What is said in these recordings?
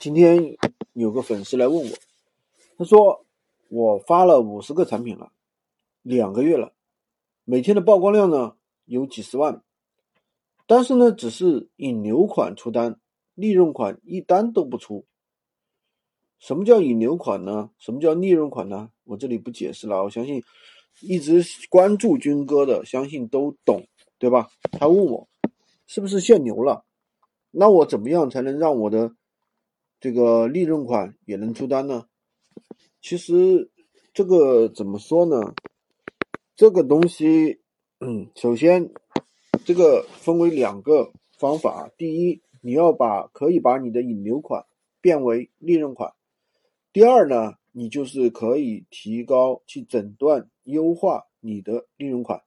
今天有个粉丝来问我，他说我发了五十个产品了，两个月了，每天的曝光量呢有几十万，但是呢只是引流款出单，利润款一单都不出。什么叫引流款呢？什么叫利润款呢？我这里不解释了，我相信一直关注军哥的，相信都懂，对吧？他问我是不是限流了？那我怎么样才能让我的这个利润款也能出单呢？其实这个怎么说呢？这个东西，嗯，首先这个分为两个方法。第一，你要把可以把你的引流款变为利润款；第二呢，你就是可以提高去诊断优化你的利润款。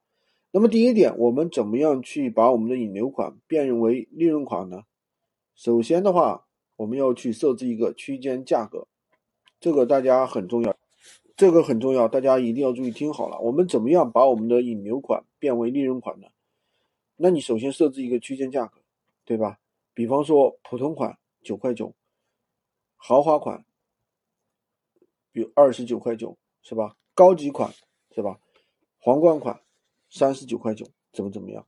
那么第一点，我们怎么样去把我们的引流款变为利润款呢？首先的话，我们要去设置一个区间价格，这个大家很重要，这个很重要，大家一定要注意听好了。我们怎么样把我们的引流款变为利润款呢？那你首先设置一个区间价格，对吧？比方说普通款九块九，豪华款，比如二十九块九，是吧？高级款是吧？皇冠款三十九块九，怎么怎么样？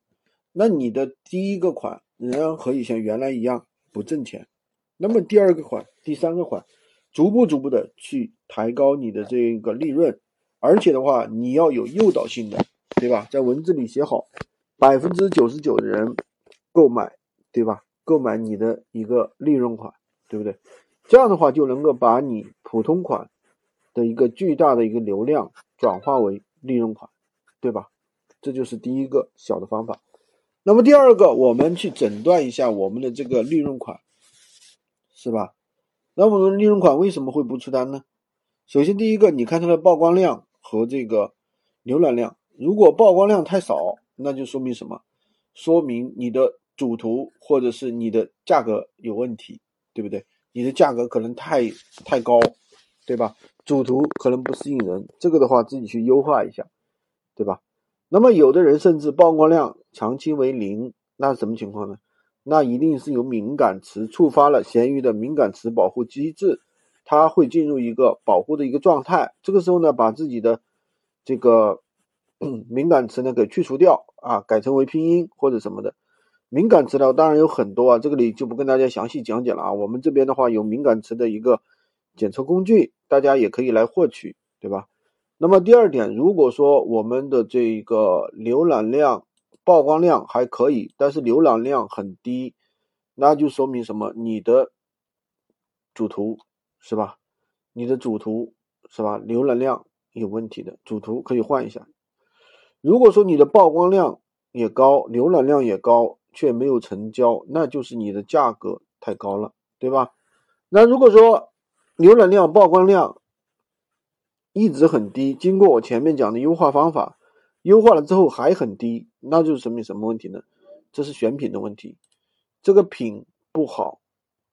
那你的第一个款仍然和以前原来一样。不挣钱，那么第二个款、第三个款，逐步逐步的去抬高你的这个利润，而且的话，你要有诱导性的，对吧？在文字里写好，百分之九十九的人购买，对吧？购买你的一个利润款，对不对？这样的话就能够把你普通款的一个巨大的一个流量转化为利润款，对吧？这就是第一个小的方法。那么第二个，我们去诊断一下我们的这个利润款，是吧？那我们利润款为什么会不出单呢？首先，第一个，你看它的曝光量和这个浏览量，如果曝光量太少，那就说明什么？说明你的主图或者是你的价格有问题，对不对？你的价格可能太太高，对吧？主图可能不吸引人，这个的话自己去优化一下，对吧？那么有的人甚至曝光量长期为零，那什么情况呢？那一定是有敏感词触发了闲鱼的敏感词保护机制，它会进入一个保护的一个状态。这个时候呢，把自己的这个 敏感词呢给去除掉啊，改成为拼音或者什么的。敏感词呢，当然有很多啊，这个里就不跟大家详细讲解了啊。我们这边的话有敏感词的一个检测工具，大家也可以来获取，对吧？那么第二点，如果说我们的这个浏览量、曝光量还可以，但是浏览量很低，那就说明什么？你的主图是吧？你的主图是吧？浏览量有问题的，主图可以换一下。如果说你的曝光量也高，浏览量也高，却没有成交，那就是你的价格太高了，对吧？那如果说浏览量、曝光量，一直很低，经过我前面讲的优化方法，优化了之后还很低，那就是说明什么问题呢？这是选品的问题，这个品不好，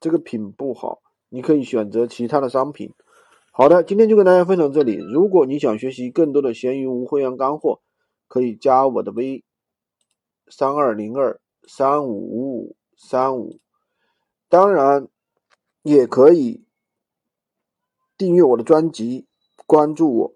这个品不好，你可以选择其他的商品。好的，今天就跟大家分享这里。如果你想学习更多的闲鱼无会员干货，可以加我的微三二零二三五五五三五，当然也可以订阅我的专辑。关注我。